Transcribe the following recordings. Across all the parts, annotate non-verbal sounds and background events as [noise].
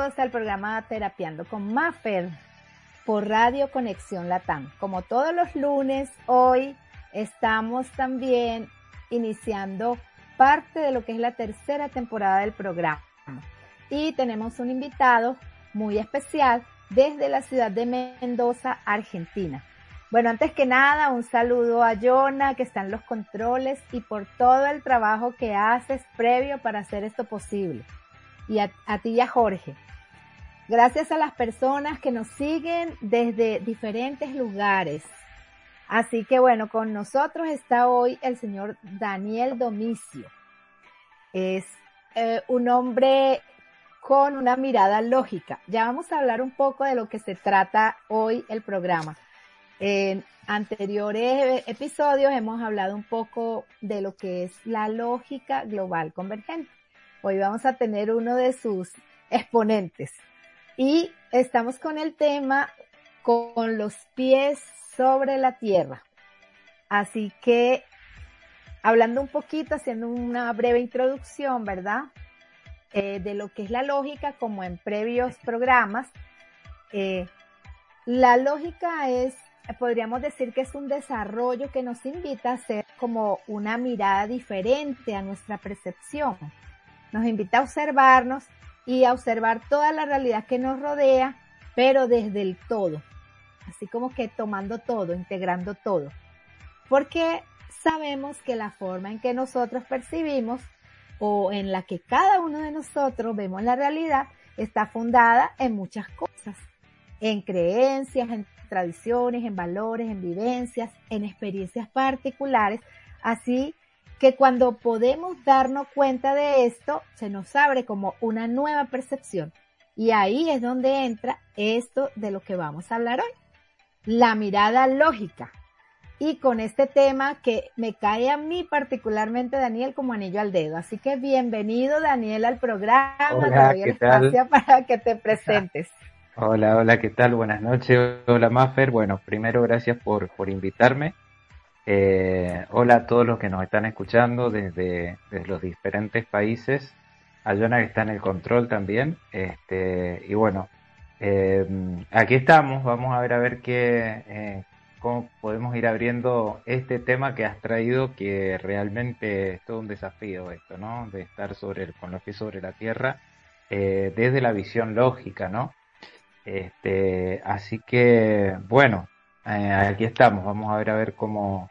Amigos al programa Terapiando con Maffer por Radio Conexión Latam. Como todos los lunes, hoy estamos también iniciando parte de lo que es la tercera temporada del programa. Y tenemos un invitado muy especial desde la ciudad de Mendoza, Argentina. Bueno, antes que nada, un saludo a Jonah, que está en los controles, y por todo el trabajo que haces previo para hacer esto posible. Y a, ti y a Jorge. Gracias a las personas que nos siguen desde diferentes lugares. Así que bueno, con nosotros está hoy el señor Daniel Domicio. Es eh, un hombre con una mirada lógica. Ya vamos a hablar un poco de lo que se trata hoy el programa. En anteriores episodios hemos hablado un poco de lo que es la lógica global convergente. Hoy vamos a tener uno de sus exponentes. Y estamos con el tema con los pies sobre la tierra. Así que, hablando un poquito, haciendo una breve introducción, ¿verdad? Eh, de lo que es la lógica, como en previos programas. Eh, la lógica es podríamos decir que es un desarrollo que nos invita a hacer como una mirada diferente a nuestra percepción. Nos invita a observarnos y a observar toda la realidad que nos rodea, pero desde el todo. Así como que tomando todo, integrando todo. Porque sabemos que la forma en que nosotros percibimos o en la que cada uno de nosotros vemos la realidad está fundada en muchas cosas, en creencias, en tradiciones, en valores, en vivencias, en experiencias particulares. Así que cuando podemos darnos cuenta de esto, se nos abre como una nueva percepción. Y ahí es donde entra esto de lo que vamos a hablar hoy. La mirada lógica. Y con este tema que me cae a mí particularmente, Daniel, como anillo al dedo. Así que bienvenido, Daniel, al programa. Hola, doy para que te presentes. [laughs] Hola, hola, ¿qué tal? Buenas noches. Hola, Maffer. Bueno, primero gracias por, por invitarme. Eh, hola a todos los que nos están escuchando desde, los diferentes países. A Jonah que está en el control también. Este, y bueno, eh, aquí estamos. Vamos a ver a ver qué, eh, cómo podemos ir abriendo este tema que has traído, que realmente es todo un desafío esto, ¿no? De estar sobre el, con los pies sobre la tierra, desde la visión lógica, ¿no? Este, así que, bueno, eh, aquí estamos. Vamos a ver a ver cómo,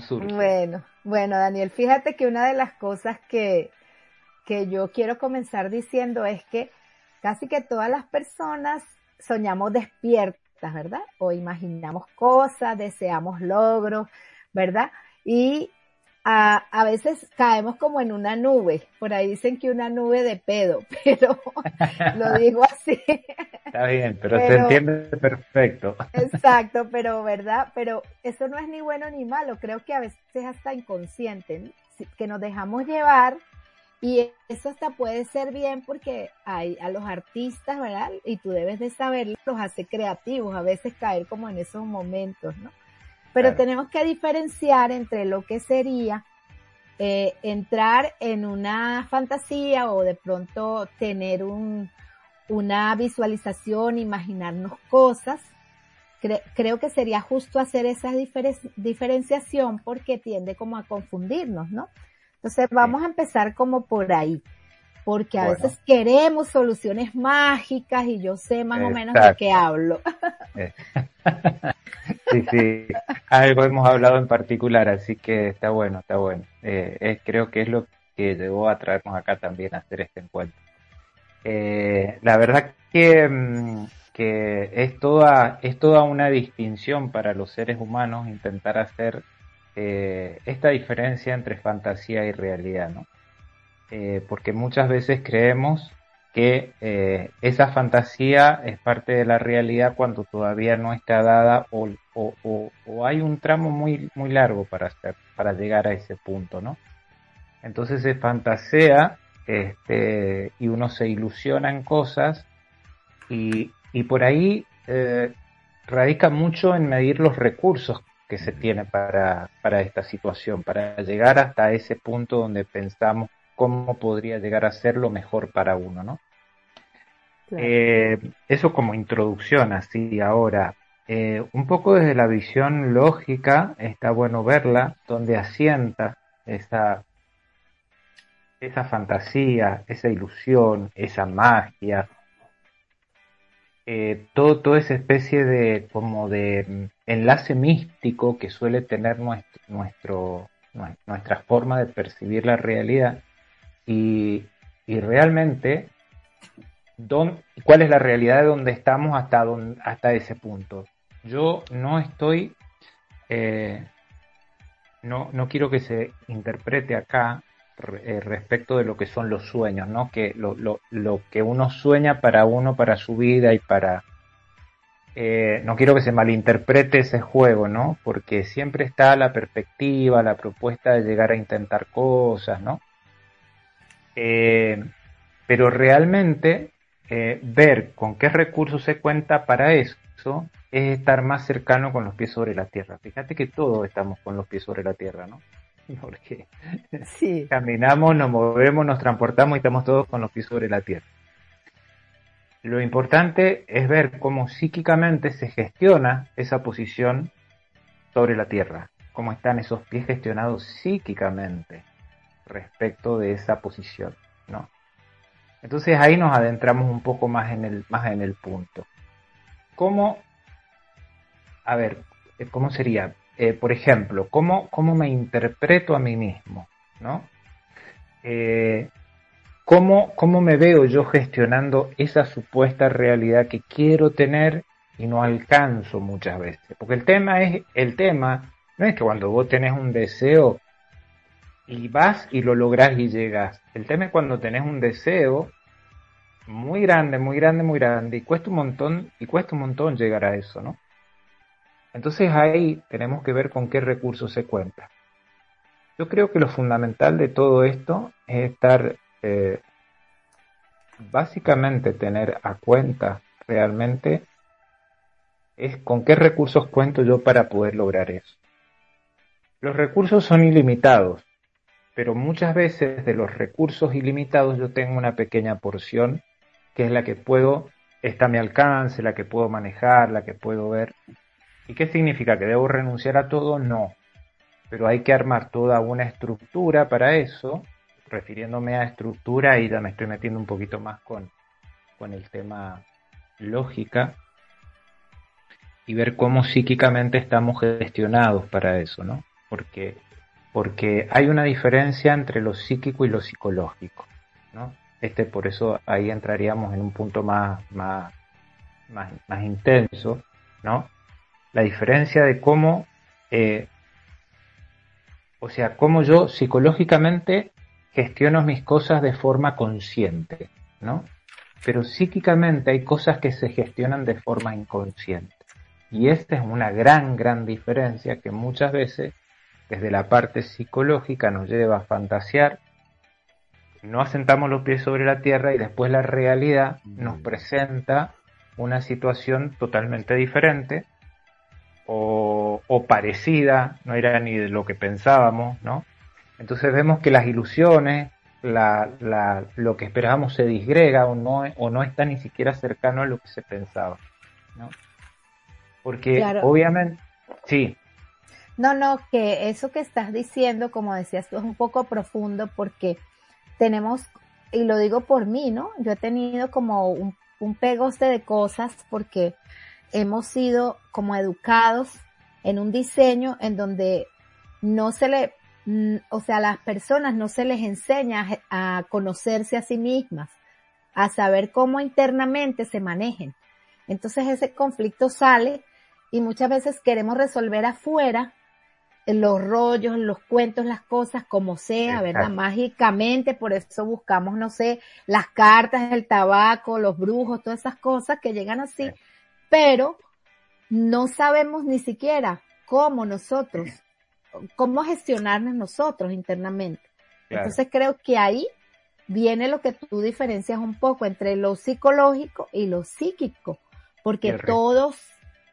surge. Bueno, bueno, Daniel, fíjate que una de las cosas que, que yo quiero comenzar diciendo es que casi que todas las personas soñamos despiertas, ¿verdad? O imaginamos cosas, deseamos logros, ¿verdad? Y a, a, veces caemos como en una nube. Por ahí dicen que una nube de pedo, [laughs] pero lo digo así. Está bien, pero, se entiende perfecto. Exacto, pero verdad, pero eso no es ni bueno ni malo. Creo que a veces es hasta inconsciente, que nos dejamos llevar y eso hasta puede ser bien porque hay a los artistas, ¿verdad? Y tú debes de saberlo, los hace creativos, a veces caer como en esos momentos, ¿no? Pero tenemos que diferenciar entre lo que sería eh, entrar en una fantasía o de pronto tener un, una visualización, imaginarnos cosas. creo que sería justo hacer esa diferenciación porque tiende como a confundirnos, ¿no? Entonces vamos a empezar como por ahí, porque a veces queremos soluciones mágicas y yo sé más o menos de qué hablo. [laughs] Sí, sí, algo hemos hablado en particular, así que está bueno, está bueno. Eh, creo que es lo que llegó a traernos acá también a hacer este encuentro. Eh, la verdad que, mm, que, es, toda, es toda una distinción para los seres humanos intentar hacer eh, esta diferencia entre fantasía y realidad, ¿no? Porque muchas veces creemos que eh, esa fantasía es parte de la realidad cuando todavía no está dada o, o, o, hay un tramo muy, muy largo para, hacer, para llegar a ese punto, ¿no? Entonces se fantasea este, y uno se ilusiona en cosas y, y por ahí eh, radica mucho en medir los recursos que se tiene para, para esta situación, para llegar hasta ese punto donde pensamos cómo podría llegar a ser lo mejor para uno, ¿no? Eh, eso como introducción, así ahora. Eh, un poco desde la visión lógica, está bueno verla, donde asienta esa, esa fantasía, esa ilusión, esa magia, eh, todo, toda esa especie de como de mm, enlace místico que suele tener nuestro, nuestro nuestra forma de percibir la realidad y, realmente cuál es la realidad de donde estamos hasta, hasta ese punto. Yo no estoy, eh, no, no quiero que se interprete acá eh, respecto de lo que son los sueños, ¿no? Que lo, lo, lo, que uno sueña para uno, para su vida y para... Eh, no quiero que se malinterprete ese juego, ¿no? Porque siempre está la perspectiva, la propuesta de llegar a intentar cosas, ¿no? Pero realmente ver con qué recursos se cuenta para eso es estar más cercano con los pies sobre la tierra. Fíjate que todos estamos con los pies sobre la tierra, ¿no? [laughs] porque sí. caminamos, nos movemos, nos transportamos y estamos todos con los pies sobre la tierra. Lo importante es ver cómo psíquicamente se gestiona esa posición sobre la tierra, cómo están esos pies gestionados psíquicamente respecto de esa posición, ¿no? Entonces ahí nos adentramos un poco más en el, más en el punto. ¿Cómo, a ver, cómo sería? Eh, por ejemplo, ¿cómo, ¿cómo, me interpreto a mí mismo? ¿no? Eh, ¿cómo, ¿Cómo me veo yo gestionando esa supuesta realidad que quiero tener y no alcanzo muchas veces? Porque el tema es, el tema no es que cuando vos tenés un deseo y vas y lo logras y llegas. El tema es cuando tenés un deseo muy grande, muy grande, muy grande y cuesta un montón y cuesta un montón llegar a eso, ¿no? Entonces ahí tenemos que ver con qué recursos se cuenta. Yo creo que lo fundamental de todo esto es estar, eh, básicamente tener a cuenta realmente es con qué recursos cuento yo para poder lograr eso. Los recursos son ilimitados, pero muchas veces de los recursos ilimitados yo tengo una pequeña porción que es la que puedo, está a mi alcance, la que puedo manejar, la que puedo ver. ¿Y qué significa? ¿Que debo renunciar a todo? No. Pero hay que armar toda una estructura para eso. Refiriéndome a estructura, y ya me estoy metiendo un poquito más con, con el tema lógica y ver cómo psíquicamente estamos gestionados para eso, ¿no? Porque, porque hay una diferencia entre lo psíquico y lo psicológico, ¿no? Este, por eso ahí entraríamos en un punto más, más, más, más intenso, ¿no? la diferencia de cómo, eh, o sea, cómo yo psicológicamente gestiono mis cosas de forma consciente, ¿no? Pero psíquicamente hay cosas que se gestionan de forma inconsciente. Y esta es una gran, gran diferencia que muchas veces desde la parte psicológica nos lleva a fantasear, no asentamos los pies sobre la tierra y después la realidad nos mm. presenta una situación totalmente diferente o, parecida, no era ni de lo que pensábamos, ¿no? Entonces vemos que las ilusiones, lo que esperábamos se disgrega o no, o no está ni siquiera cercano a lo que se pensaba, ¿no? Porque obviamente, sí. No, no, que eso que estás diciendo, como decías tú, es un poco profundo porque tenemos, y lo digo por mí, ¿no? Yo he tenido como un, pegoste de cosas porque hemos sido como educados en un diseño en donde no se le, mm, o sea, a las personas no se les enseña a conocerse a sí mismas, a saber cómo internamente se manejen. Entonces ese conflicto sale y muchas veces queremos resolver afuera los rollos, los cuentos, las cosas, como sea, ¿verdad? Mágicamente, por eso buscamos, no sé, las cartas, el tabaco, los brujos, todas esas cosas que llegan así pero no sabemos ni siquiera cómo nosotros, cómo gestionarnos nosotros internamente. Entonces creo que ahí viene lo que tú diferencias un poco entre lo psicológico y lo psíquico, porque todos,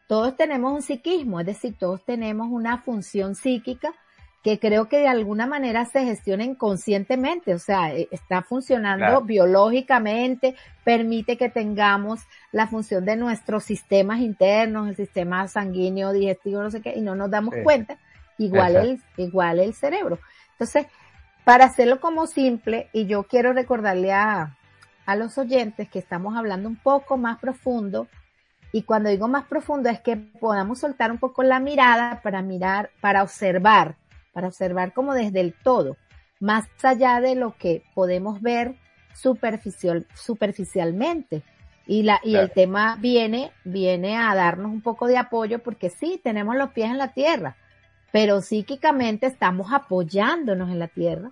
todos tenemos un psiquismo, es decir, todos tenemos una función psíquica que creo que de alguna manera se gestionen conscientemente, o sea, eh, está funcionando biológicamente, permite que tengamos la función de nuestros sistemas internos, el sistema sanguíneo, digestivo, no sé qué, y no nos damos cuenta, igual el, igual el cerebro. Entonces, para hacerlo como simple, y yo quiero recordarle a, a los oyentes que estamos hablando un poco más profundo, y cuando digo más profundo es que podamos soltar un poco la mirada para mirar, para observar para observar como desde el todo, más allá de lo que podemos ver superficial, superficialmente. Y, la, y el tema viene, viene a darnos un poco de apoyo porque sí, tenemos los pies en la tierra, pero psíquicamente estamos apoyándonos en la tierra.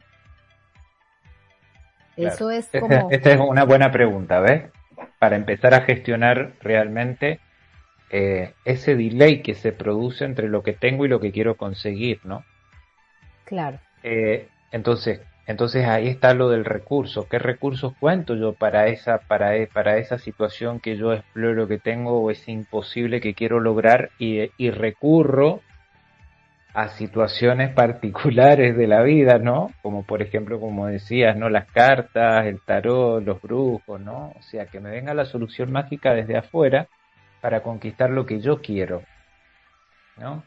Eso es como... Esta, es una buena pregunta, ¿ves? Para empezar a gestionar realmente eh, ese delay que se produce entre lo que tengo y lo que quiero conseguir, ¿no? Claro. Eh, entonces, entonces ahí está lo del recurso. ¿Qué recursos cuento yo para esa, para, para esa situación que yo exploro que tengo o es imposible que quiero lograr y, y recurro a situaciones particulares de la vida, ¿no? Como por ejemplo, como decías, ¿no? Las cartas, el tarot, los brujos, ¿no? O sea, que me venga la solución mágica desde afuera para conquistar lo que yo quiero, ¿no?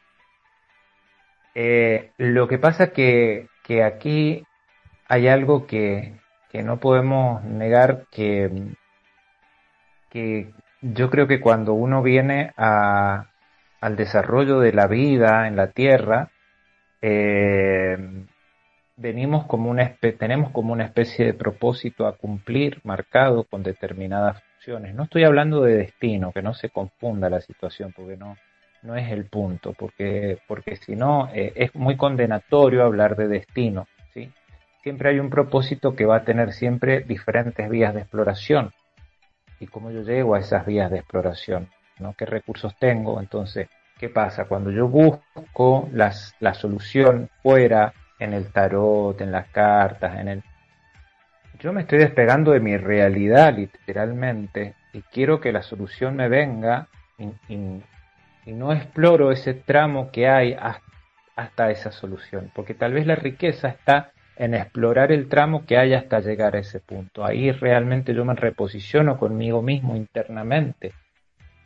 Eh, lo que pasa que, que aquí hay algo que, que no podemos negar que, que yo creo que cuando uno viene a, al desarrollo de la vida en la Tierra, eh, venimos como una tenemos como una especie de propósito a cumplir marcado con determinadas funciones. No estoy hablando de destino, que no se confunda la situación, porque no, no es el punto, porque, porque si no eh, es muy condenatorio hablar de destino. ¿sí? Siempre hay un propósito que va a tener siempre diferentes vías de exploración. ¿Y cómo yo llego a esas vías de exploración? ¿No? ¿Qué recursos tengo? Entonces, ¿qué pasa? Cuando yo busco las, la solución fuera, en el tarot, en las cartas, en el... Yo me estoy despegando de mi realidad literalmente y quiero que la solución me venga y no exploro ese tramo que hay hasta esa solución, porque tal vez la riqueza está en explorar el tramo que hay hasta llegar a ese punto. Ahí realmente yo me reposiciono conmigo mismo internamente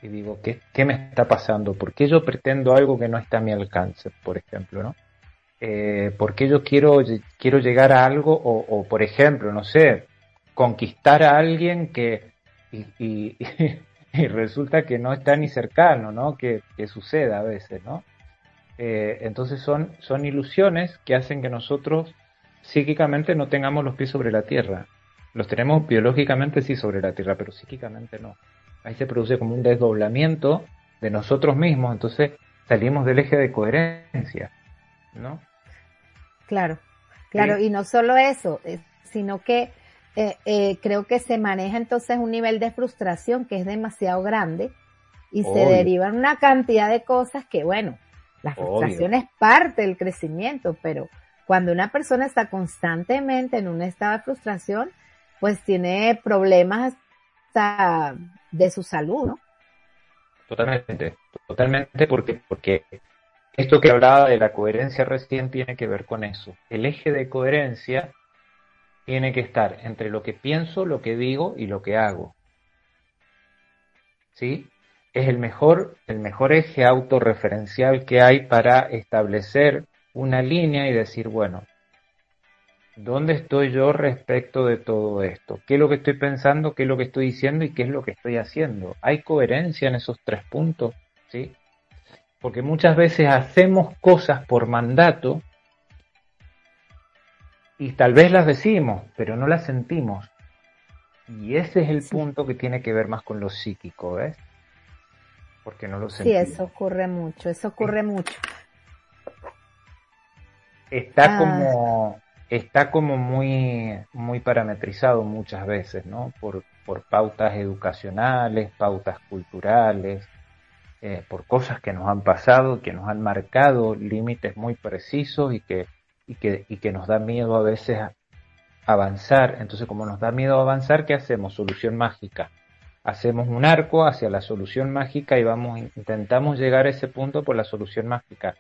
y digo, ¿qué, qué me está pasando? ¿Por qué yo pretendo algo que no está a mi alcance, por ejemplo? ¿no? Eh, ¿Por qué yo quiero, quiero llegar a algo o, por ejemplo, no sé, conquistar a alguien que... [laughs] y, resulta que no está ni cercano, ¿no? Que, que suceda a veces, ¿no? Eh, entonces son, son ilusiones que hacen que nosotros psíquicamente no tengamos los pies sobre la tierra. Los tenemos biológicamente sí sobre la tierra, pero psíquicamente no. Ahí se produce como un desdoblamiento de nosotros mismos, entonces salimos del eje de coherencia, ¿no? Claro, claro, y no solo eso, sino que eh, eh, creo que se maneja entonces un nivel de frustración que es demasiado grande y se derivan una cantidad de cosas que, bueno, la frustración es parte del crecimiento, pero cuando una persona está constantemente en un estado de frustración, pues tiene problemas hasta de su salud, ¿no? Totalmente, totalmente porque, porque esto que hablaba de la coherencia recién tiene que ver con eso. El eje de coherencia tiene que estar entre lo que pienso, lo que digo y lo que hago. ¿Sí? Es el mejor, el mejor eje autorreferencial que hay para establecer una línea y decir, bueno, ¿dónde estoy yo respecto de todo esto? ¿Qué es lo que estoy pensando? ¿Qué es lo que estoy diciendo? ¿Y qué es lo que estoy haciendo? ¿Hay coherencia en esos tres puntos? ¿Sí? Porque muchas veces hacemos cosas por mandato y tal vez las decimos, pero no las sentimos. Y ese es el punto que tiene que ver más con lo psíquico, ¿ves? Porque no lo sentimos. Sí, eso ocurre mucho, eso ocurre mucho. Está ah. como está como muy muy parametrizado muchas veces, ¿no? Por, por pautas educacionales, pautas culturales, eh, por cosas que nos han pasado, que nos han marcado límites muy precisos y que y que, y que nos da miedo a veces avanzar. Entonces, como nos da miedo avanzar, ¿qué hacemos? Solución mágica. Hacemos un arco hacia la solución mágica y vamos, intentamos llegar a ese punto por la solución mágica.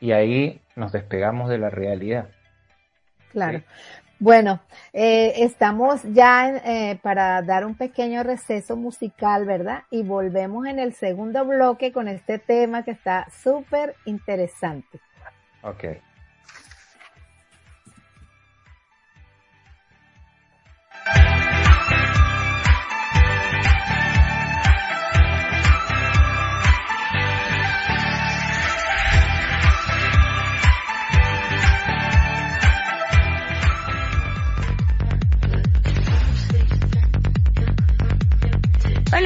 y ahí nos despegamos de la realidad. Claro. Bueno, eh, estamos ya eh, para dar un pequeño receso musical, ¿verdad? Y volvemos en el segundo bloque con este tema que está súper interesante. Ok.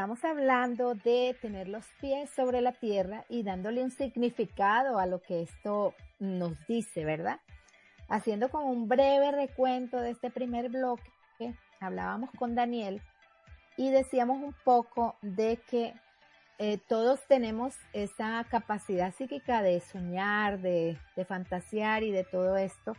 Hablando de tener los pies sobre la tierra y dándole un significado a lo que esto nos dice, ¿verdad? Haciendo como un breve recuento de este primer bloque, hablábamos con Daniel y decíamos un poco de que eh, todos tenemos esa capacidad psíquica de soñar, de, de fantasear y de todo esto.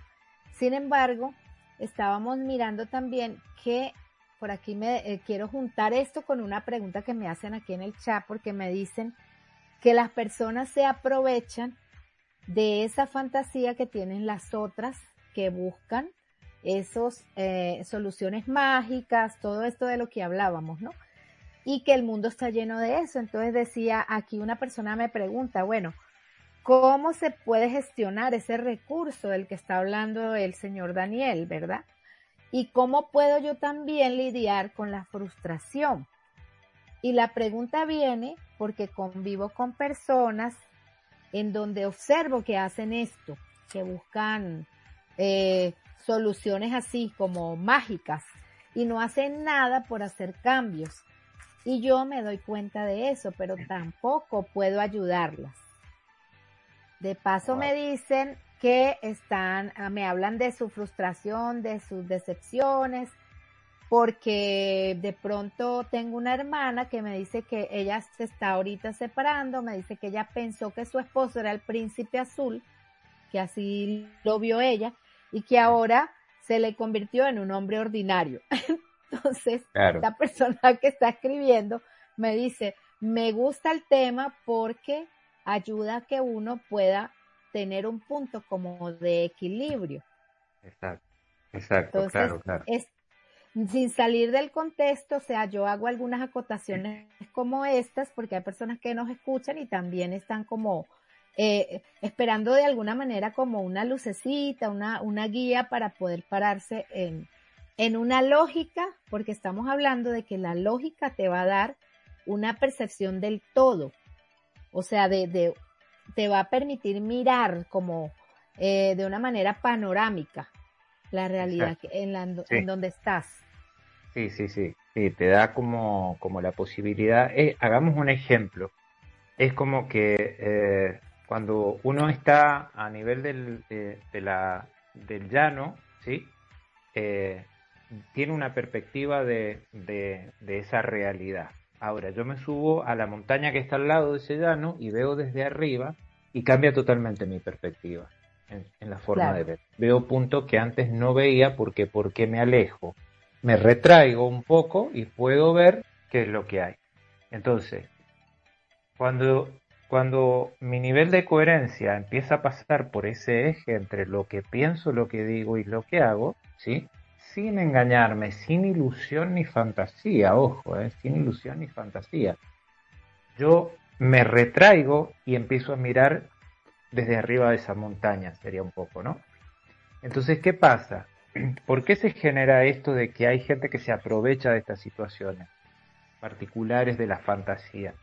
Sin embargo, estábamos mirando también que por aquí me eh, quiero juntar esto con una pregunta que me hacen aquí en el chat porque me dicen que las personas se aprovechan de esa fantasía que tienen las otras que buscan esos eh, soluciones mágicas, todo esto de lo que hablábamos, ¿no? Y que el mundo está lleno de eso. Entonces decía, aquí una persona me pregunta, bueno, ¿cómo se puede gestionar ese recurso del que está hablando el señor Daniel, verdad? Y cómo puedo yo también lidiar con la frustración. Y la pregunta viene porque convivo con personas en donde observo que hacen esto, que buscan eh, soluciones así como mágicas y no hacen nada por hacer cambios. Y yo me doy cuenta de eso, pero tampoco puedo ayudarlas. De paso me dicen que están, ah, me hablan de su frustración, de sus decepciones, porque de pronto tengo una hermana que me dice que ella se está ahorita separando, me dice que ella pensó que su esposo era el príncipe azul, que así lo vio ella, y que ahora se le convirtió en un hombre ordinario. [laughs] Entonces, la persona que está escribiendo me dice, me gusta el tema porque ayuda a que uno pueda tener un punto como de equilibrio. Exacto, exacto, claro, claro. Es, sin salir del contexto, o sea, yo hago algunas acotaciones como estas porque hay personas que nos escuchan y también están como eh, esperando de alguna manera como una lucecita, una, una guía para poder pararse en, en una lógica, porque estamos hablando de que la lógica te va a dar una percepción del todo, o sea, de, de te va a permitir mirar como eh, de una manera panorámica la realidad en, la, en donde estás. Sí, sí, sí, sí, te da como, como la posibilidad. Eh, hagamos un ejemplo. Es como que eh, cuando uno está a nivel del, de, la, del llano, ¿sí? Eh, tiene una perspectiva de, de, esa realidad. Ahora, yo me subo a la montaña que está al lado de ese llano y veo desde arriba y cambia totalmente mi perspectiva en, la forma de ver. Veo puntos que antes no veía porque, porque me alejo, me retraigo un poco y puedo ver qué es lo que hay. Entonces, cuando cuando mi nivel de coherencia empieza a pasar por ese eje entre lo que pienso, lo que digo y lo que hago, ¿sí? Sin engañarme, sin ilusión ni fantasía, ojo, ¿eh? sin ilusión ni fantasía. Yo me retraigo y empiezo a mirar desde arriba de esa montaña, sería un poco, ¿no? Entonces, ¿qué pasa? [clears throat] ¿Por qué se genera esto de que hay gente que se aprovecha de estas situaciones particulares de la fantasía?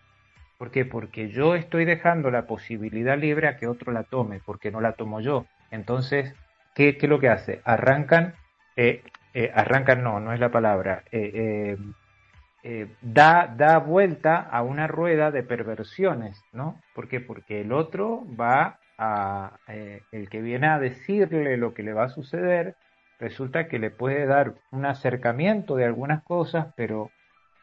¿Por qué? Porque yo estoy dejando la posibilidad libre a que otro la tome, porque no la tomo yo. Entonces, ¿qué, es lo que hace? Arrancan, eh, eh, arrancan no, no es la palabra, eh, da, da vuelta a una rueda de perversiones, ¿no? ¿Por qué? Porque el otro va a, el que viene a decirle lo que le va a suceder, resulta que le puede dar un acercamiento de algunas cosas, pero,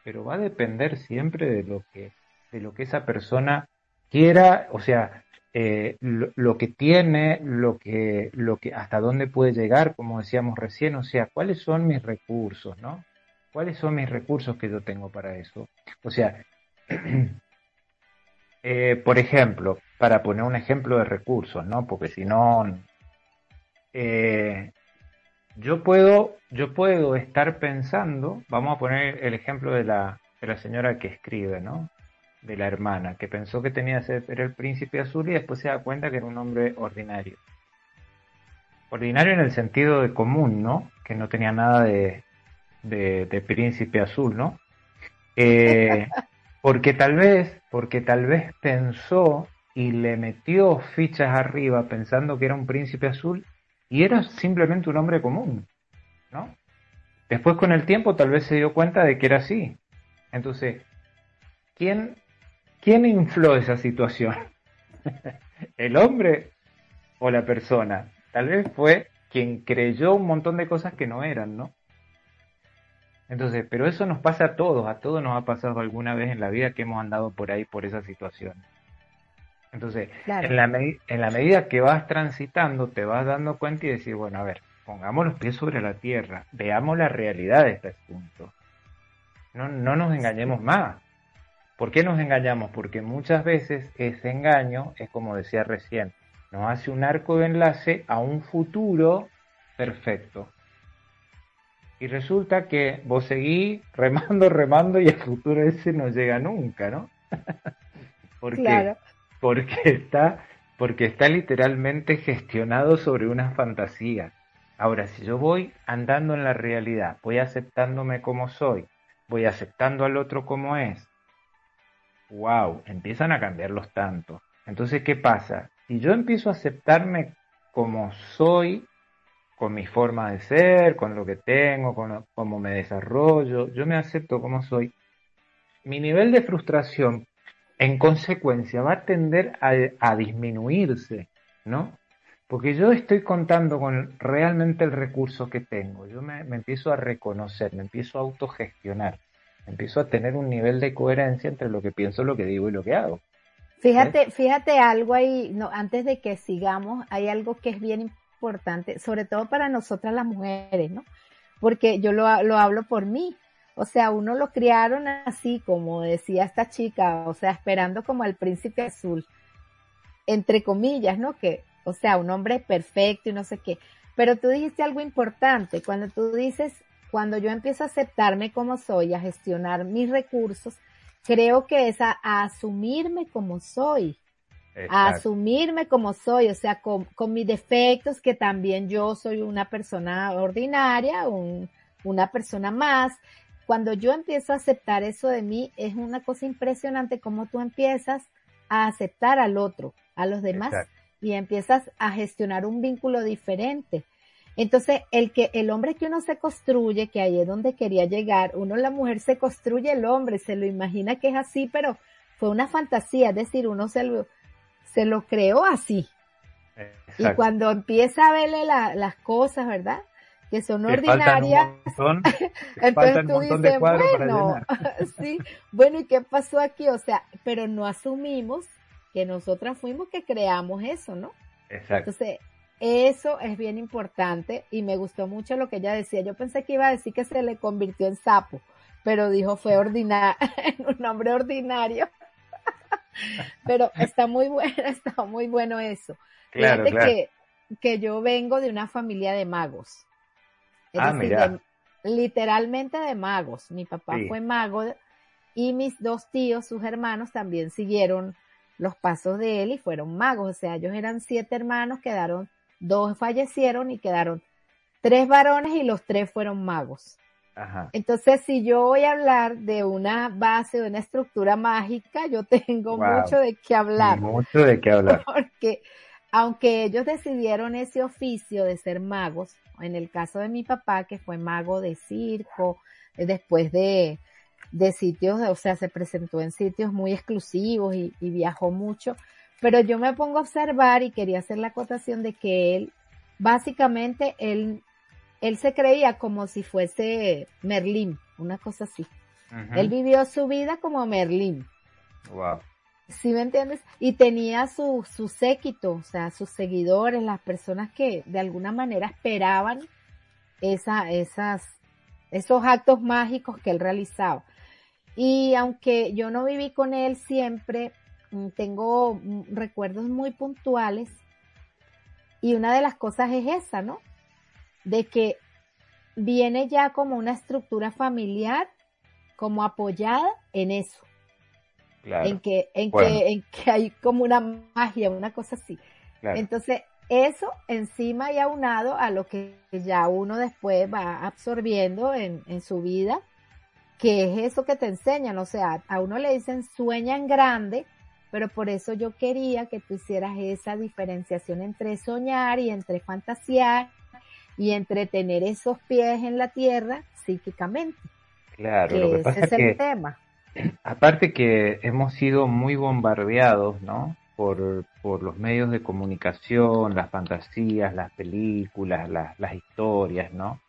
pero va a depender siempre de lo que de lo que esa persona quiera, o sea, eh, lo, que tiene, lo que, lo que, hasta dónde puede llegar, como decíamos recién, o sea, cuáles son mis recursos, ¿no? ¿Cuáles son mis recursos que yo tengo para eso? O sea, [clears throat] eh, por ejemplo, para poner un ejemplo de recursos, ¿no? Porque si no, eh, yo puedo, yo puedo estar pensando, vamos a poner el ejemplo de la, de la señora que escribe, ¿no? De la hermana, que pensó que tenía que ser el príncipe azul y después se da cuenta que era un hombre ordinario. Ordinario en el sentido de común, ¿no? Que no tenía nada de, de, príncipe azul, ¿no? Eh, [laughs] porque tal vez, porque tal vez pensó y le metió fichas arriba pensando que era un príncipe azul y era simplemente un hombre común, ¿no? Después con el tiempo tal vez se dio cuenta de que era así. Entonces, ¿quién ¿Quién infló esa situación? [laughs] ¿El hombre o la persona? Tal vez fue quien creyó un montón de cosas que no eran, ¿no? Entonces, pero eso nos pasa a todos, a todos nos ha pasado alguna vez en la vida que hemos andado por ahí por esa situación. Entonces, en, la en la medida que vas transitando, te vas dando cuenta y decir, bueno, a ver, pongamos los pies sobre la tierra, veamos la realidad de este asunto. No, no nos engañemos más. ¿Por qué nos engañamos? Porque muchas veces ese engaño es como decía recién, nos hace un arco de enlace a un futuro perfecto. Y resulta que vos seguís remando, [laughs] remando y el futuro ese no llega nunca, ¿no? [laughs] ¿Por qué? Porque está, porque está literalmente gestionado sobre una fantasía. Ahora, si yo voy andando en la realidad, voy aceptándome como soy, voy aceptando al otro como es, wow, empiezan a cambiar los tantos. Entonces, ¿qué pasa? Si yo empiezo a aceptarme como soy, con mi forma de ser, con lo que tengo, con cómo me desarrollo, yo me acepto como soy, mi nivel de frustración, en consecuencia, va a tender a, disminuirse, ¿no? Porque yo estoy contando con realmente el recurso que tengo, yo me, empiezo a reconocer, me empiezo a autogestionar, empiezo a tener un nivel de coherencia entre lo que pienso, lo que digo y lo que hago. Fíjate, fíjate algo ahí, no, antes de que sigamos, hay algo que es bien importante, sobre todo para nosotras las mujeres, ¿no? Porque yo lo, lo hablo por mí. O sea, uno lo criaron así, como decía esta chica, o sea, esperando como al príncipe azul, entre comillas, ¿no? Que, o sea, un hombre perfecto y no sé qué. Pero tú dijiste algo importante, cuando tú dices, cuando yo empiezo a aceptarme como soy, a gestionar mis recursos, creo que es a asumirme como soy a asumirme como soy, o sea, con, mis defectos, que también yo soy una persona ordinaria, un, una persona más. Cuando yo empiezo a aceptar eso de mí, es una cosa impresionante cómo tú empiezas a aceptar al otro, a los demás, y empiezas a gestionar un vínculo diferente. Entonces, el que, el hombre que uno se construye, que ahí es donde quería llegar, uno la mujer se construye el hombre, se lo imagina que es así, pero fue una fantasía, es decir, uno se lo, se lo creó así. Y cuando empieza a verle las cosas, ¿verdad? Que son ordinarias. [laughs] entonces tú dices, bueno, [laughs] sí, bueno, ¿y qué pasó aquí? O sea, pero no asumimos que nosotras fuimos que creamos eso, ¿no? Exacto. Entonces, eso es bien importante y me gustó mucho lo que ella decía. Yo pensé que iba a decir que se le convirtió en sapo, pero dijo fue [laughs] ordinario, un hombre ordinario. Pero está muy bueno, [laughs] está muy bueno eso. Fíjate Que, que yo vengo de una familia de magos. ah, mira. literalmente de magos. Mi papá fue mago y mis dos tíos, sus hermanos, también siguieron los pasos de él y fueron magos. O sea, ellos eran siete hermanos, quedaron, dos fallecieron y quedaron tres varones y los tres fueron magos. Entonces, si yo voy a hablar de una base, de una estructura mágica, yo tengo mucho de qué hablar. Mucho de qué hablar. [laughs] Porque aunque ellos decidieron ese oficio de ser magos, en el caso de mi papá, que fue mago de circo, eh, después de, de sitios, o sea, se presentó en sitios muy exclusivos y, y viajó mucho, pero yo me pongo a observar y quería hacer la acotación de que él, básicamente, él él se creía como si fuese Merlín, una cosa así. Él vivió su vida como Merlín. Wow. ¿Sí me entiendes? Y tenía su, su séquito, o sea, sus seguidores, las personas que de alguna manera esperaban esa, esas, esos actos mágicos que él realizaba. Y aunque yo no viví con él siempre, tengo mm, recuerdos muy puntuales. Y una de las cosas es esa, ¿no? de que viene ya como una estructura familiar como apoyada en eso. En que, en que, en que hay como una magia, una cosa así. Entonces, eso encima y aunado a lo que ya uno después va absorbiendo en, en su vida, que es eso que te enseñan. O sea, a uno le dicen sueña en grande, pero por eso yo quería que tú hicieras esa diferenciación entre soñar y entre fantasear y entretener esos pies en la tierra psíquicamente. Claro, lo que pasa es, el tema. Aparte que hemos sido muy bombardeados, ¿no? Por, por los medios de comunicación, las fantasías, las películas, las, las historias, ¿no?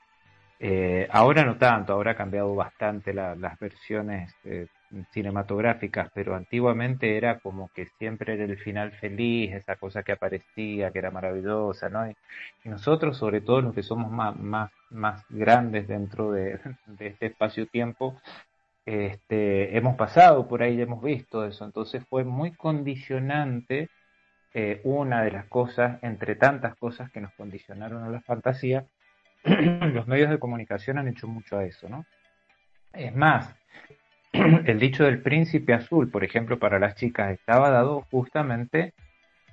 Eh, ahora no tanto, ahora ha cambiado bastante las versiones eh, cinematográficas, pero antiguamente era como que siempre era el final feliz, esa cosa que aparecía, que era maravillosa, ¿no? Y, nosotros, sobre todo los que somos más, más, más grandes dentro [laughs] de, este espacio-tiempo, este, hemos pasado por ahí, hemos visto eso, entonces fue muy condicionante eh, una de las cosas, entre tantas cosas que nos condicionaron a la fantasía, [clears throat] los medios de comunicación han hecho mucho a eso, ¿no? Es más, [clears throat] el dicho del príncipe azul, por ejemplo, para las chicas, estaba dado justamente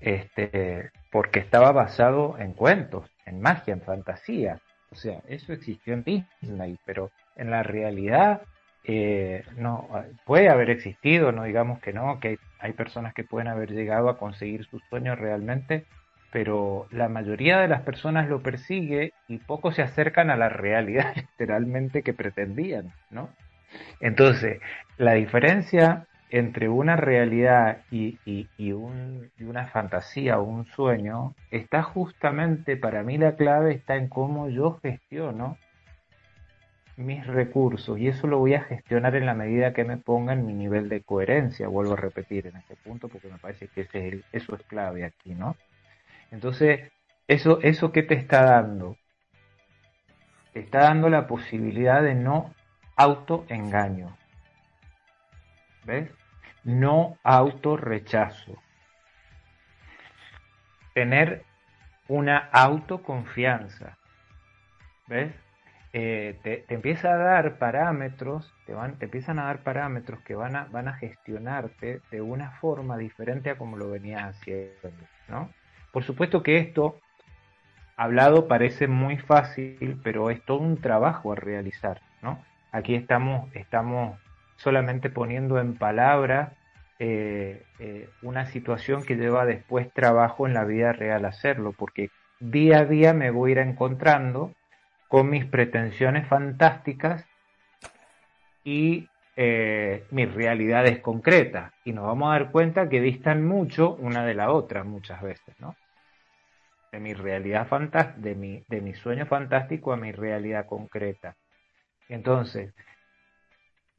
este, porque estaba basado en cuentos, en magia, en fantasía. O sea, eso existió en Disney, pero en la realidad eh, no puede haber existido, no digamos que no, que hay, hay, personas que pueden haber llegado a conseguir sus sueños realmente, pero la mayoría de las personas lo persigue y pocos se acercan a la realidad [laughs] literalmente que pretendían, ¿no? Entonces, la diferencia entre una realidad y, una fantasía o un sueño está justamente, para mí la clave está en cómo yo gestiono mis recursos y eso lo voy a gestionar en la medida que me ponga en mi nivel de coherencia, vuelvo a repetir en este punto porque me parece que eso es clave aquí, ¿no? Entonces, eso, eso que te está dando, te está dando la posibilidad de no autoengaño. ¿Ves? No autorrechazo. Tener una autoconfianza. ¿Ves? Eh, te, empieza a dar parámetros, te, van, te empiezan a dar parámetros que van a, van a gestionarte de una forma diferente a como lo venías haciendo, ¿no? Por supuesto que esto, hablado, parece muy fácil, pero es todo un trabajo a realizar, ¿no? Aquí estamos, estamos solamente poniendo en palabra eh, eh, una situación que lleva después trabajo en la vida real hacerlo, porque día a día me voy a ir encontrando con mis pretensiones fantásticas y eh, mis realidades concretas. Y nos vamos a dar cuenta que distan mucho una de la otra muchas veces, ¿no? De mi realidad fantástica, de mi, de mi sueño fantástico a mi realidad concreta. Entonces,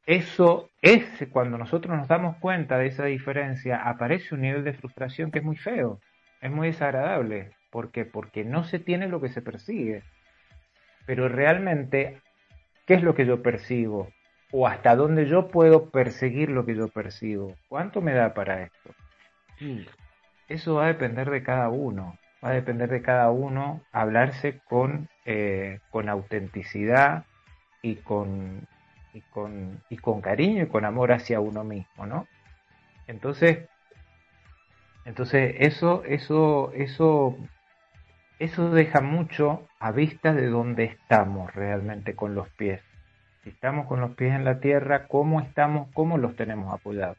eso es cuando nosotros nos damos cuenta de esa diferencia, aparece un nivel de frustración que es muy feo, es muy desagradable. ¿Por qué? Porque no se tiene lo que se persigue. Pero realmente, ¿qué es lo que yo percibo? ¿O hasta dónde yo puedo perseguir lo que yo percibo? ¿Cuánto me da para esto? Eso va a depender de cada uno. Va a depender de cada uno hablarse con, eh, con autenticidad, y con, y con, y con cariño y con amor hacia uno mismo, ¿no? Entonces, entonces eso, eso, eso, eso deja mucho a vista de dónde estamos realmente con los pies. Si estamos con los pies en la tierra, ¿cómo estamos, cómo los tenemos apoyados?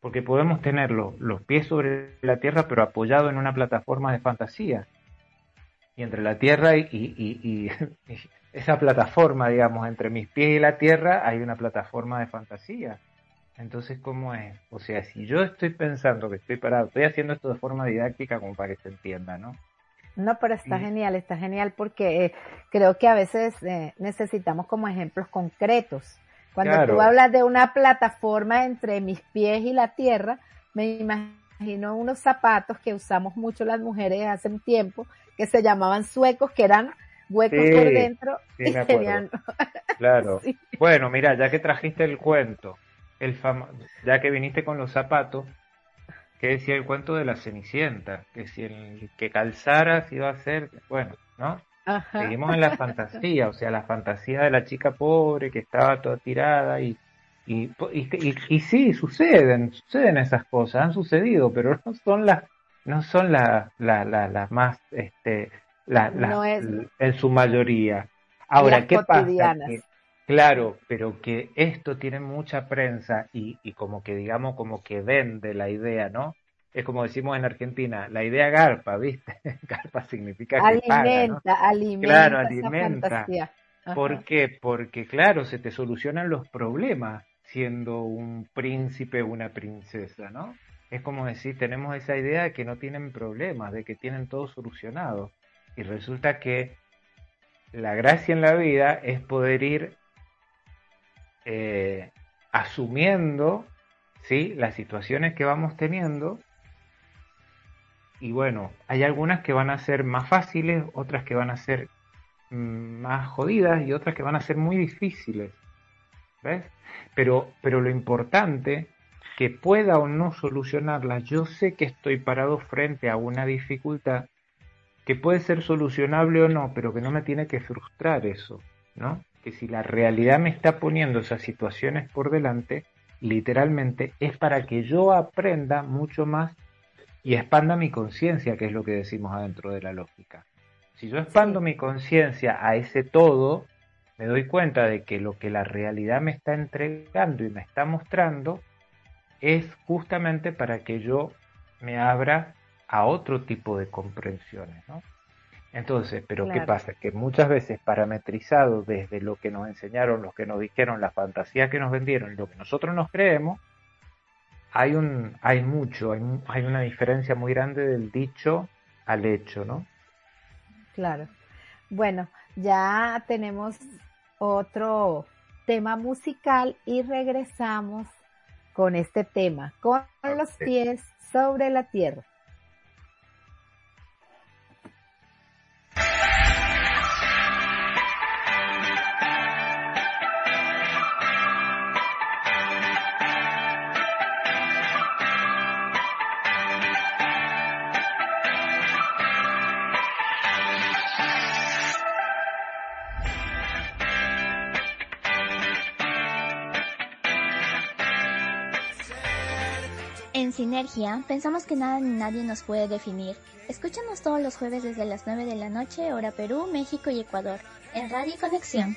Porque podemos tener los, pies sobre la tierra, pero apoyado en una plataforma de fantasía. Y entre la tierra y, y [laughs] esa plataforma, digamos, entre mis pies y la tierra hay una plataforma de fantasía. Entonces, ¿cómo es? O sea, si yo estoy pensando que estoy parado, estoy haciendo esto de forma didáctica como para que se entienda, ¿no? No, pero está genial, está genial porque eh, creo que a veces eh, necesitamos como ejemplos concretos. Cuando tú hablas de una plataforma entre mis pies y la tierra, me imagino unos zapatos que usamos mucho las mujeres hace un tiempo, que se llamaban suecos, que eran huecos por dentro y [laughs] Claro. Bueno, mira, ya que trajiste el cuento, el ya que viniste con los zapatos, que decía el cuento de la Cenicienta, que si el que calzara iba a ser, bueno, ¿no? Seguimos en la fantasía, o sea, la fantasía de la chica pobre que estaba toda tirada y y, y, y, sí, suceden, suceden esas cosas, han sucedido, pero no son las, no son las las más este, la, en su mayoría. Ahora, ¿qué pasa? claro, pero que esto tiene mucha prensa y, y como que digamos, como que vende la idea, ¿no? Es como decimos en Argentina, la idea garpa, ¿viste? [laughs] garpa significa que alimenta, alimenta. Claro, alimenta. ¿Por qué? Porque, claro, se te solucionan los problemas siendo un príncipe o una princesa, ¿no? Es como decir, tenemos esa idea de que no tienen problemas, de que tienen todo solucionado. Y resulta que la gracia en la vida es poder ir eh, asumiendo ¿sí? las situaciones que vamos teniendo. Y bueno, hay algunas que van a ser más fáciles, otras que van a ser mm, más jodidas y otras que van a ser muy difíciles. ¿Ves? Pero, pero lo importante, que pueda o no solucionarlas, yo sé que estoy parado frente a una dificultad que puede ser solucionable o no, pero que no me tiene que frustrar eso, ¿no? Que si la realidad me está poniendo esas situaciones por delante, literalmente es para que yo aprenda mucho más y expanda mi conciencia, que es lo que decimos adentro de la lógica. Si yo expando mi conciencia a ese todo, me doy cuenta de que lo que la realidad me está entregando y me está mostrando es justamente para que yo me abra a otro tipo de comprensiones, ¿no? Entonces, pero ¿qué pasa? Que muchas veces parametrizado desde lo que nos enseñaron, lo que nos dijeron, la fantasía que nos vendieron lo que nosotros nos creemos, hay un, hay mucho, hay, hay una diferencia muy grande del dicho al hecho, ¿no? Claro. Bueno, ya tenemos otro tema musical y regresamos con este tema, con los pies sobre la tierra. Sinergia, pensamos que nada ni nadie nos puede definir. Escúchanos todos los jueves desde las 9 de la noche, hora Perú, México y Ecuador, en Radio Conexión.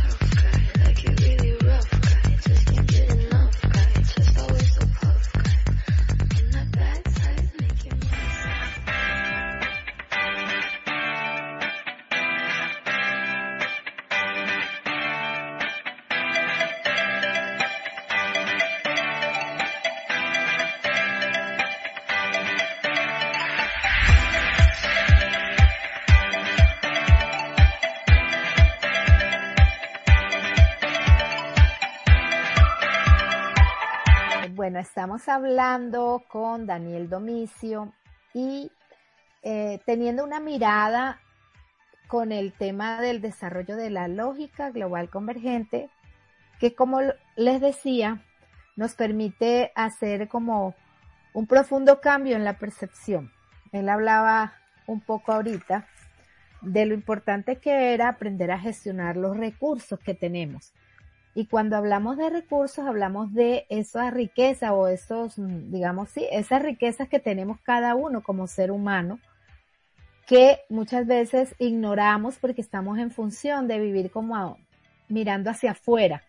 Hablando con Daniel Domicio y eh, teniendo una mirada con el tema del desarrollo de la lógica global convergente, que como les decía, nos permite hacer como un profundo cambio en la percepción. Él hablaba un poco ahorita de lo importante que era aprender a gestionar los recursos que tenemos. Y cuando hablamos de recursos, hablamos de esa riqueza o esos, mm, digamos, sí, esas riquezas que tenemos cada uno como ser humano, que muchas veces ignoramos porque estamos en función de vivir como mirando hacia afuera.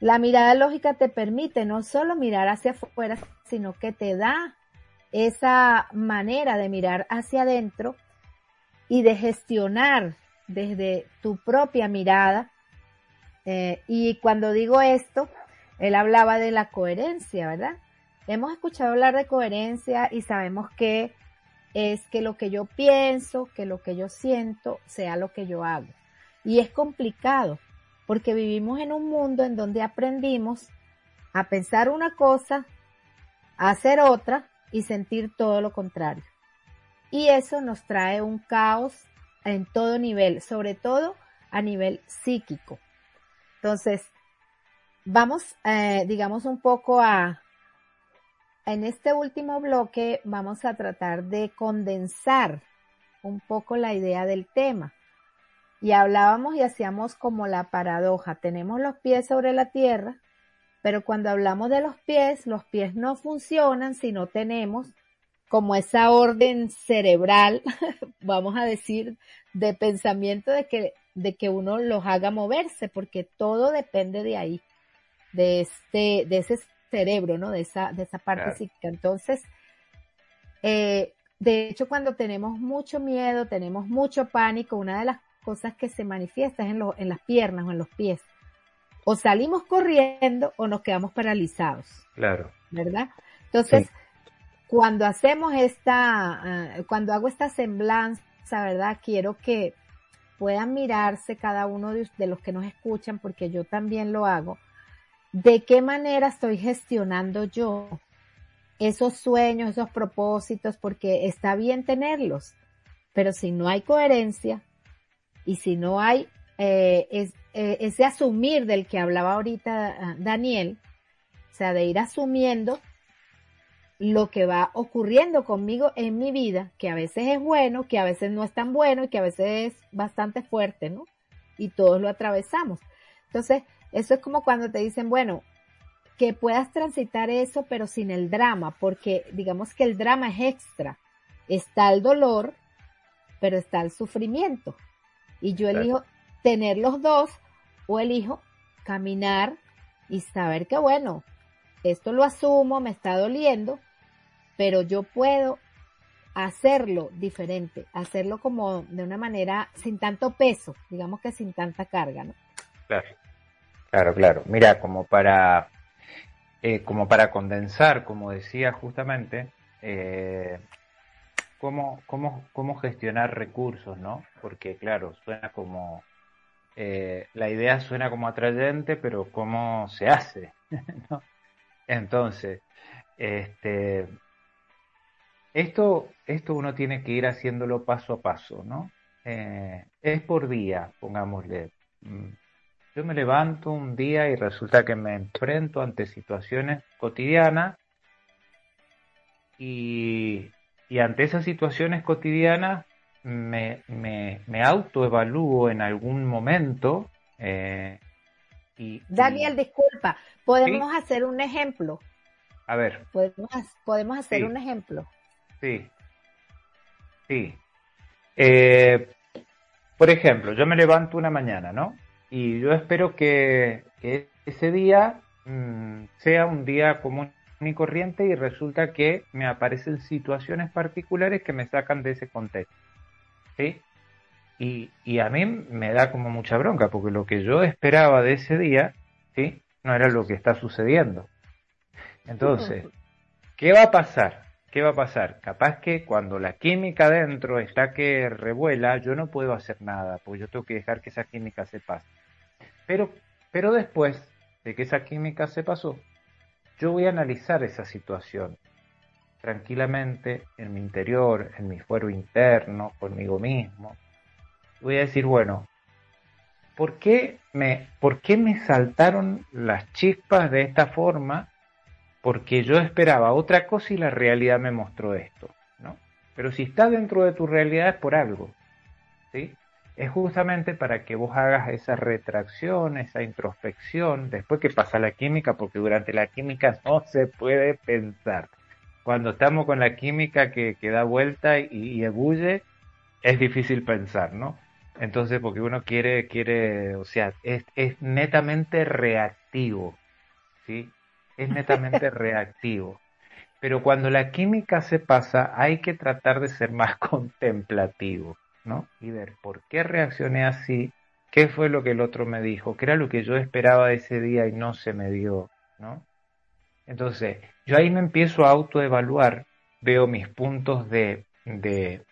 La mirada lógica te permite no solo mirar hacia afuera, sino que te da esa manera de mirar hacia adentro y de gestionar desde tu propia mirada eh, y cuando digo esto, él hablaba de la coherencia, ¿verdad? Hemos escuchado hablar de coherencia y sabemos que es que lo que yo pienso, que lo que yo siento, sea lo que yo hago. Y es complicado, porque vivimos en un mundo en donde aprendimos a pensar una cosa, a hacer otra y sentir todo lo contrario. Y eso nos trae un caos en todo nivel, sobre todo a nivel psíquico. Entonces, vamos, eh, digamos, un poco a, en este último bloque vamos a tratar de condensar un poco la idea del tema. Y hablábamos y hacíamos como la paradoja. Tenemos los pies sobre la tierra, pero cuando hablamos de los pies, los pies no funcionan si no tenemos como esa orden cerebral, [laughs] vamos a decir, de pensamiento de que de que uno los haga moverse, porque todo depende de ahí, de este, de ese cerebro, ¿no? De esa, de esa parte psíquica. Entonces, eh, de hecho, cuando tenemos mucho miedo, tenemos mucho pánico, una de las cosas que se manifiesta es en, en las piernas o en los pies. O salimos corriendo o nos quedamos paralizados. Claro. ¿Verdad? Entonces, cuando hacemos esta, ah, cuando hago esta semblanza, ¿verdad? Quiero que puedan mirarse cada uno de, los que nos escuchan, porque yo también lo hago, de qué manera estoy gestionando yo esos sueños, esos propósitos, porque está bien tenerlos, pero si no hay coherencia y si no hay eh, eh, ese asumir del que hablaba ahorita ah, Daniel, o sea, de ir asumiendo lo que va ocurriendo conmigo en mi vida, que a veces es bueno, que a veces no es tan bueno y que a veces es bastante fuerte, ¿no? Y todos lo atravesamos. Entonces, eso es como cuando te dicen, bueno, que puedas transitar eso, pero sin el drama, porque digamos que el drama es extra. Está el dolor, pero está el sufrimiento. Y yo elijo tener los dos o elijo caminar y saber que, bueno, esto lo asumo, me está doliendo, pero yo puedo hacerlo diferente, hacerlo como de una manera sin tanto peso, digamos que sin tanta carga, ¿no? Claro, claro, claro. Mira, como para, eh, como para condensar, como decía justamente, eh, cómo, cómo, cómo gestionar recursos, ¿no? Porque claro, suena como, eh, la idea suena como atrayente, pero cómo se hace, [laughs] ¿no? Entonces, este, esto, esto uno tiene que ir haciéndolo paso a paso, ¿no? Eh, es por día, pongámosle. Mm, yo me levanto un día y resulta que me enfrento ante situaciones cotidianas y, ante esas situaciones cotidianas me, me, autoevalúo en algún momento. Eh, y, Daniel, disculpa, ¿podemos hacer un ejemplo? A ver. ¿Podemos, podemos hacer un ejemplo? Sí. Sí. Eh, por ejemplo, yo me levanto una mañana, ¿no? Y yo espero que, ese día mm, sea un día común y corriente y resulta que me aparecen situaciones particulares que me sacan de ese contexto. ¿Sí? Y, y, a mí me da como mucha bronca, porque lo que yo esperaba de ese día, ¿sí? No era lo que está sucediendo. Entonces, ¿qué va a pasar? ¿Qué va a pasar? Capaz que cuando la química dentro está que revuela, yo no puedo hacer nada, porque yo tengo que dejar que esa química se pase. Pero, pero después de que esa química se pasó, yo voy a analizar esa situación tranquilamente en mi interior, en mi fuero interno, conmigo mismo. Voy a decir, bueno, ¿por qué me, por qué me saltaron las chispas de esta forma? Porque yo esperaba otra cosa y la realidad me mostró esto, ¿no? Pero si está dentro de tu realidad es por algo, ¿sí? es justamente para que vos hagas esa retracción, esa introspección, después que pasa la química, porque durante la química [laughs] no se puede pensar. Cuando estamos con la química que, da vuelta y, ebulle, es difícil pensar, ¿no? Entonces, porque uno quiere, quiere, o sea, es, es netamente reactivo, ¿sí? Es netamente [laughs] reactivo. Pero cuando la química se pasa, hay que tratar de ser más [laughs] contemplativo. ¿no? Y ver por qué reaccioné así, qué fue lo que el otro me dijo, qué era lo que yo esperaba ese día y no se me dio, ¿no? Entonces, yo ahí me empiezo a autoevaluar, veo mis puntos de, de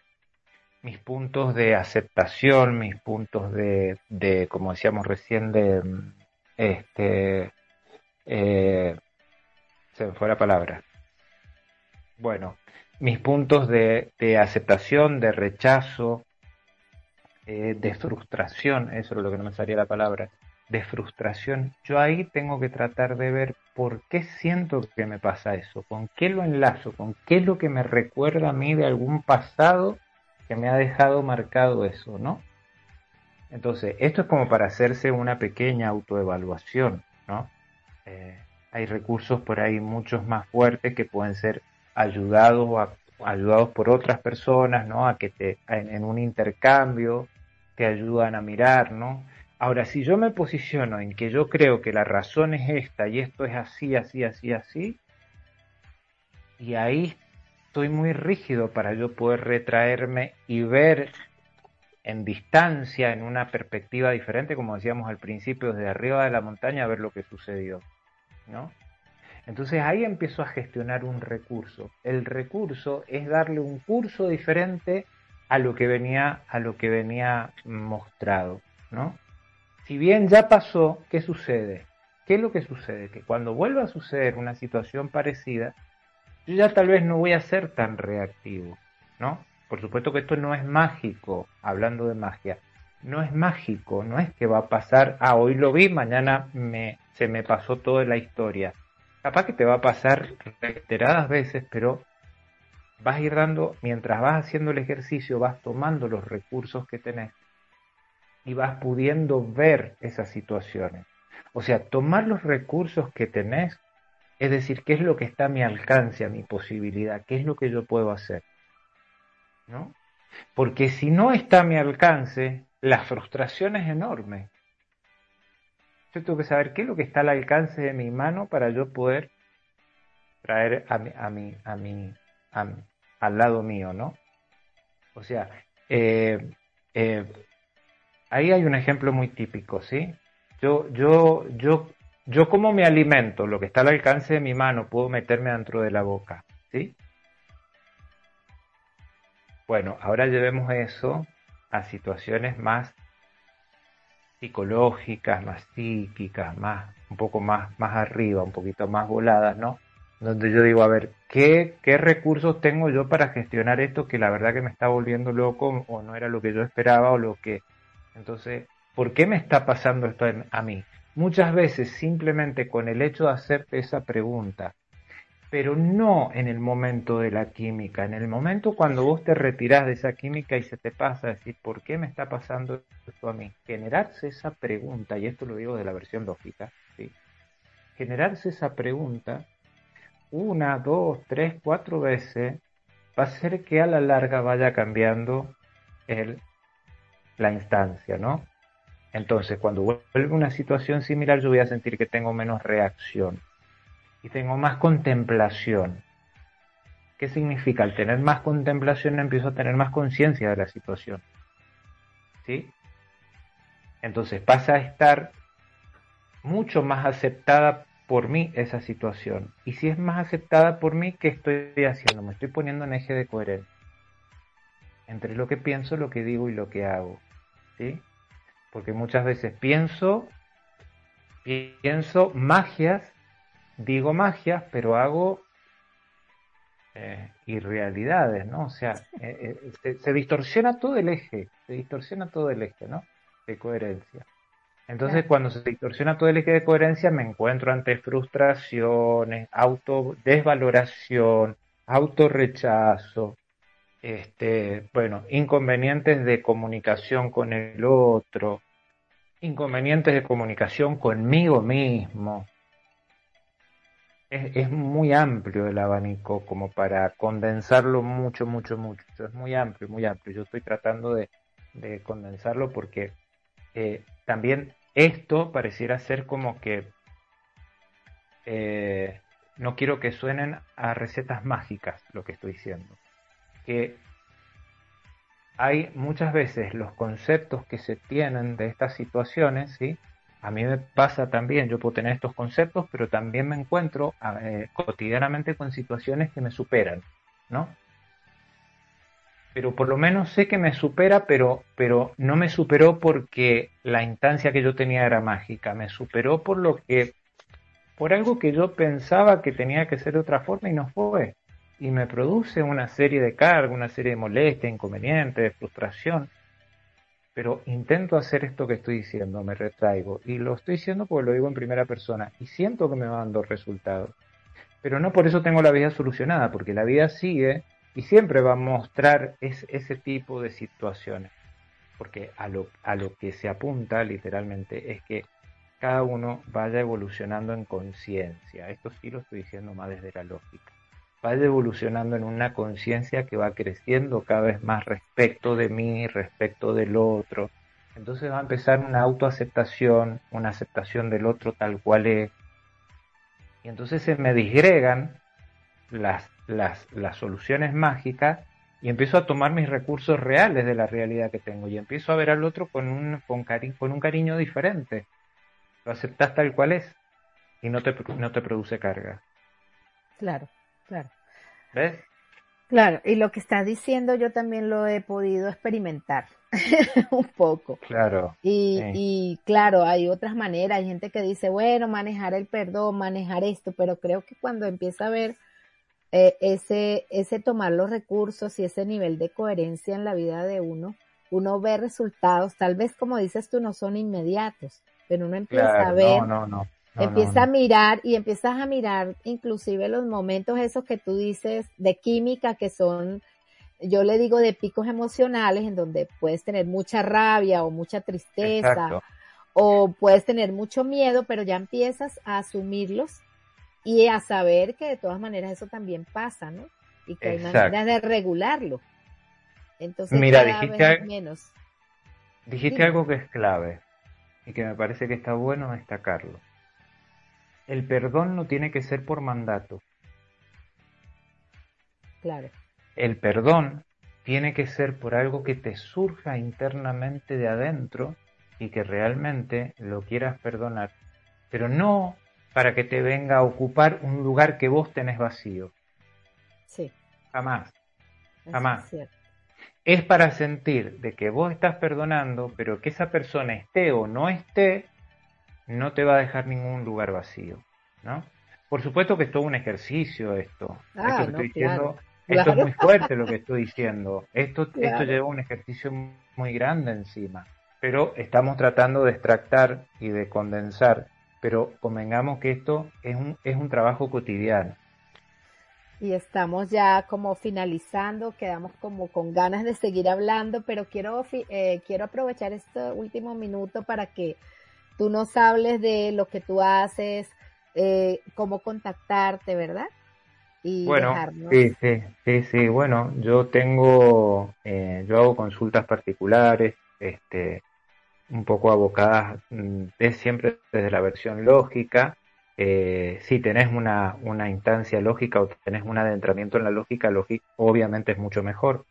mis puntos de aceptación, mis puntos de, de como decíamos recién, de este eh, se me fue la palabra. Bueno, mis puntos de, aceptación, de rechazo, eh, de frustración, eso es lo que no me salía la palabra, de frustración, yo ahí tengo que tratar de ver por qué siento que me pasa eso, con qué lo enlazo, con qué es lo que me recuerda a mí de algún pasado que me ha dejado marcado eso, ¿no? Entonces, esto es como para hacerse una pequeña autoevaluación, ¿no? Eh, hay recursos por ahí muchos más fuertes que pueden ser ayudados, ayudados por otras personas, ¿no? A que te, en un intercambio, te ayudan a mirar, ¿no? Ahora, si yo me posiciono en que yo creo que la razón es esta y esto es así, así, así, así, y ahí estoy muy rígido para yo poder retraerme y ver en distancia, en una perspectiva diferente, como decíamos al principio, desde arriba de la montaña, ver lo que sucedió, ¿no? Entonces ahí empiezo a gestionar un recurso. El recurso es darle un curso diferente a lo que venía, a lo que venía mostrado, ¿no? Si bien ya pasó, ¿qué sucede? ¿Qué es lo que sucede? Que cuando vuelva a suceder una situación parecida, yo ya tal vez no voy a ser tan reactivo, ¿no? Por supuesto que esto no es mágico, hablando de magia, no es mágico, no es que va a pasar, ah, hoy lo vi, mañana me, se me pasó toda la historia. Capaz que te va a pasar reiteradas veces, pero vas a ir dando, mientras vas haciendo el ejercicio, vas tomando los recursos que tenés y vas pudiendo ver esas situaciones. O sea, tomar los recursos que tenés, es decir, qué es lo que está a mi alcance, a mi posibilidad, qué es lo que yo puedo hacer. ¿No? Porque si no está a mi alcance, la frustración es enorme. Tengo que saber qué es lo que está al alcance de mi mano para yo poder traer a mi, a mi, a mi, al lado mío, ¿no? O sea, eh, eh, ahí hay un ejemplo muy típico, ¿sí? Yo, yo, yo, yo como me alimento, lo que está al alcance de mi mano, puedo meterme dentro de la boca, ¿sí? Bueno, ahora llevemos eso a situaciones más psicológicas, más psíquicas, más, un poco más, más arriba, un poquito más voladas, ¿no? donde yo digo, a ver, ¿qué, ¿qué recursos tengo yo para gestionar esto que la verdad que me está volviendo loco o no era lo que yo esperaba o lo que... Entonces, ¿por qué me está pasando esto a mí? Muchas veces simplemente con el hecho de hacerte esa pregunta, pero no en el momento de la química, en el momento cuando vos te retirás de esa química y se te pasa a decir, ¿por qué me está pasando esto a mí? Generarse esa pregunta, y esto lo digo de la versión lógica, ¿sí? generarse esa pregunta una, dos, tres, cuatro veces va a hacer que a la larga vaya cambiando el, la instancia, ¿no? Entonces, cuando vuelve una situación similar, yo voy a sentir que tengo menos reacción y tengo más contemplación. ¿Qué significa? Al tener más contemplación empiezo a tener más conciencia de la situación. ¿Sí? Entonces pasa a estar mucho más aceptada por mí esa situación. Y si es más aceptada por mí, ¿qué estoy haciendo? Me estoy poniendo en eje de coherencia. Entre lo que pienso, lo que digo y lo que hago. ¿Sí? porque muchas veces pienso, pienso magias, digo magias, pero hago eh, irrealidades, ¿no? O sea, eh, eh, se, distorsiona todo el eje, se distorsiona todo el eje, ¿no? De coherencia. Entonces, cuando se distorsiona todo el eje de coherencia, me encuentro ante frustraciones, autodesvaloración, autorrechazo, este, bueno, inconvenientes de comunicación con el otro, inconvenientes de comunicación conmigo mismo. Es, muy amplio el abanico como para condensarlo mucho, mucho, mucho. Es muy amplio, muy amplio. Yo estoy tratando de, condensarlo porque eh, también esto pareciera ser como que eh, no quiero que suenen a recetas mágicas lo que estoy diciendo que hay muchas veces los conceptos que se tienen de estas situaciones, ¿sí? A mí me pasa también, yo puedo tener estos conceptos, pero también me encuentro eh, cotidianamente con situaciones que me superan, ¿no? Pero por lo menos sé que me supera, pero, pero no me superó porque la instancia que yo tenía era mágica, me superó por lo que, por algo que yo pensaba que tenía que ser de otra forma y no fue y me produce una serie de cargas, una serie de molestias, inconvenientes, de frustración. Pero intento hacer esto que estoy diciendo, me retraigo. Y lo estoy diciendo porque lo digo en primera persona y siento que me van dando resultados. Pero no por eso tengo la vida solucionada, porque la vida sigue y siempre va a mostrar ese tipo de situaciones. Porque a lo, a lo que se apunta literalmente es que cada uno vaya evolucionando en conciencia. Esto sí lo estoy diciendo más desde la lógica va evolucionando en una conciencia que va creciendo cada vez más respecto de mí, respecto del otro. Entonces va a empezar una autoaceptación, una aceptación del otro tal cual es. Y entonces se me disgregan las, las, las soluciones mágicas y empiezo a tomar mis recursos reales de la realidad que tengo y empiezo a ver al otro con un, con, con un cariño diferente. Lo aceptas tal cual es y no te, no te produce carga. Claro. Claro. ¿Ves? Claro, y lo que estás diciendo yo también lo he podido experimentar [laughs] un poco. Claro. Y, y claro, hay otras maneras, hay gente que dice, bueno, manejar el perdón, manejar esto, pero creo que cuando empieza a ver eh, ese, ese tomar los recursos y ese nivel de coherencia en la vida de uno, uno ve resultados, tal vez como dices tú, no son inmediatos, pero uno empieza a ver no, no, no Empieza a mirar y empiezas a mirar inclusive los momentos esos que tú dices de química que son, yo le digo de picos emocionales en donde puedes tener mucha rabia o mucha tristeza o puedes tener mucho miedo, pero ya empiezas a asumirlos y a saber que de todas maneras eso también pasa, ¿no? Y que hay maneras de regularlo. Entonces, Mira, dijiste, menos. dijiste algo que es clave y que me parece que está bueno destacarlo. El perdón no tiene que ser por mandato. Claro. El perdón tiene que ser por algo que te surja internamente de adentro y que realmente lo quieras perdonar. Pero no para que te venga a ocupar un lugar que vos tenés vacío. Sí. Jamás. Jamás. Es, es para sentir de que vos estás perdonando, pero que esa persona esté o no esté, no te va a dejar ningún lugar vacío, ¿no? por supuesto que es todo un ejercicio esto. Ah, esto estoy diciendo, esto es muy fuerte lo que estoy diciendo. Esto, esto lleva un ejercicio muy grande encima. Pero estamos tratando de extractar y de condensar. Pero convengamos que esto es un, es un trabajo cotidiano. Y estamos ya como finalizando, quedamos como con ganas de seguir hablando, pero quiero, eh, quiero aprovechar este último minuto para que tú nos hables de lo que tú haces, eh, cómo contactarte, ¿verdad? Y bueno, sí, sí, sí, sí, bueno, yo tengo, eh, yo hago consultas particulares, este, un poco abocadas, mm, es siempre desde la versión lógica, eh, si tenés una, una instancia lógica o tenés un adentramiento en la lógica, lógica, obviamente es mucho mejor.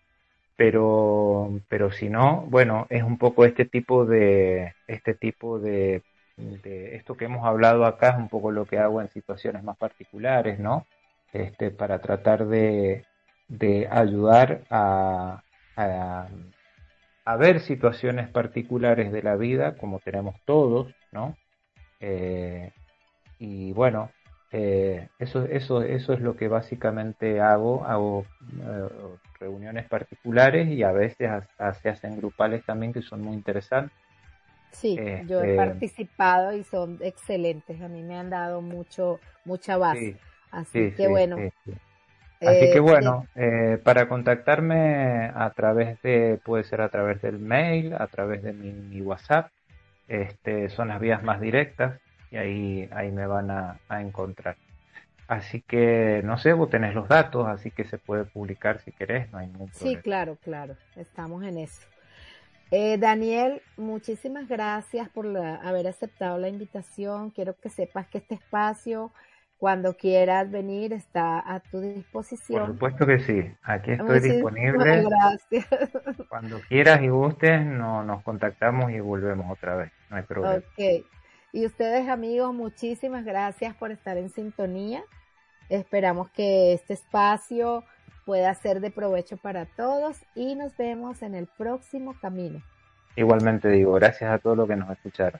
Pero, pero si no, bueno, es un poco este tipo de, este tipo de, de esto que hemos hablado acá, es un poco lo que hago en situaciones más particulares, ¿no? Este, para tratar de, de ayudar a, a, ver situaciones particulares de la vida, como tenemos todos, ¿no? Eh, y bueno, eh, eso, eso, eso es lo que básicamente hago. Hago eh, reuniones particulares y a veces se hacen grupales también que son muy interesantes. Sí, yo he este, participado y son excelentes. A mí me han dado mucho, mucha base. Así que bueno. Así que bueno, para contactarme a través de, puede ser a través del mail, a través de mi, mi WhatsApp, este, son las vías más directas y ahí, ahí me van a, encontrar. Así que, no sé, vos tenés los datos, así que se puede publicar si querés, no hay ningún problema. Sí, claro, claro, estamos en eso. Eh, Daniel, muchísimas gracias por haber aceptado la invitación. Quiero que sepas que este espacio, cuando quieras venir, está a tu disposición. Por supuesto que sí, aquí estoy disponible. Gracias. Cuando quieras y gustes, no, nos contactamos y volvemos otra vez, no hay problema. Ok, y ustedes amigos, muchísimas gracias por estar en sintonía. Esperamos que este espacio pueda ser de provecho para todos y nos vemos en el próximo camino. Igualmente digo, gracias a todos los que nos escucharon.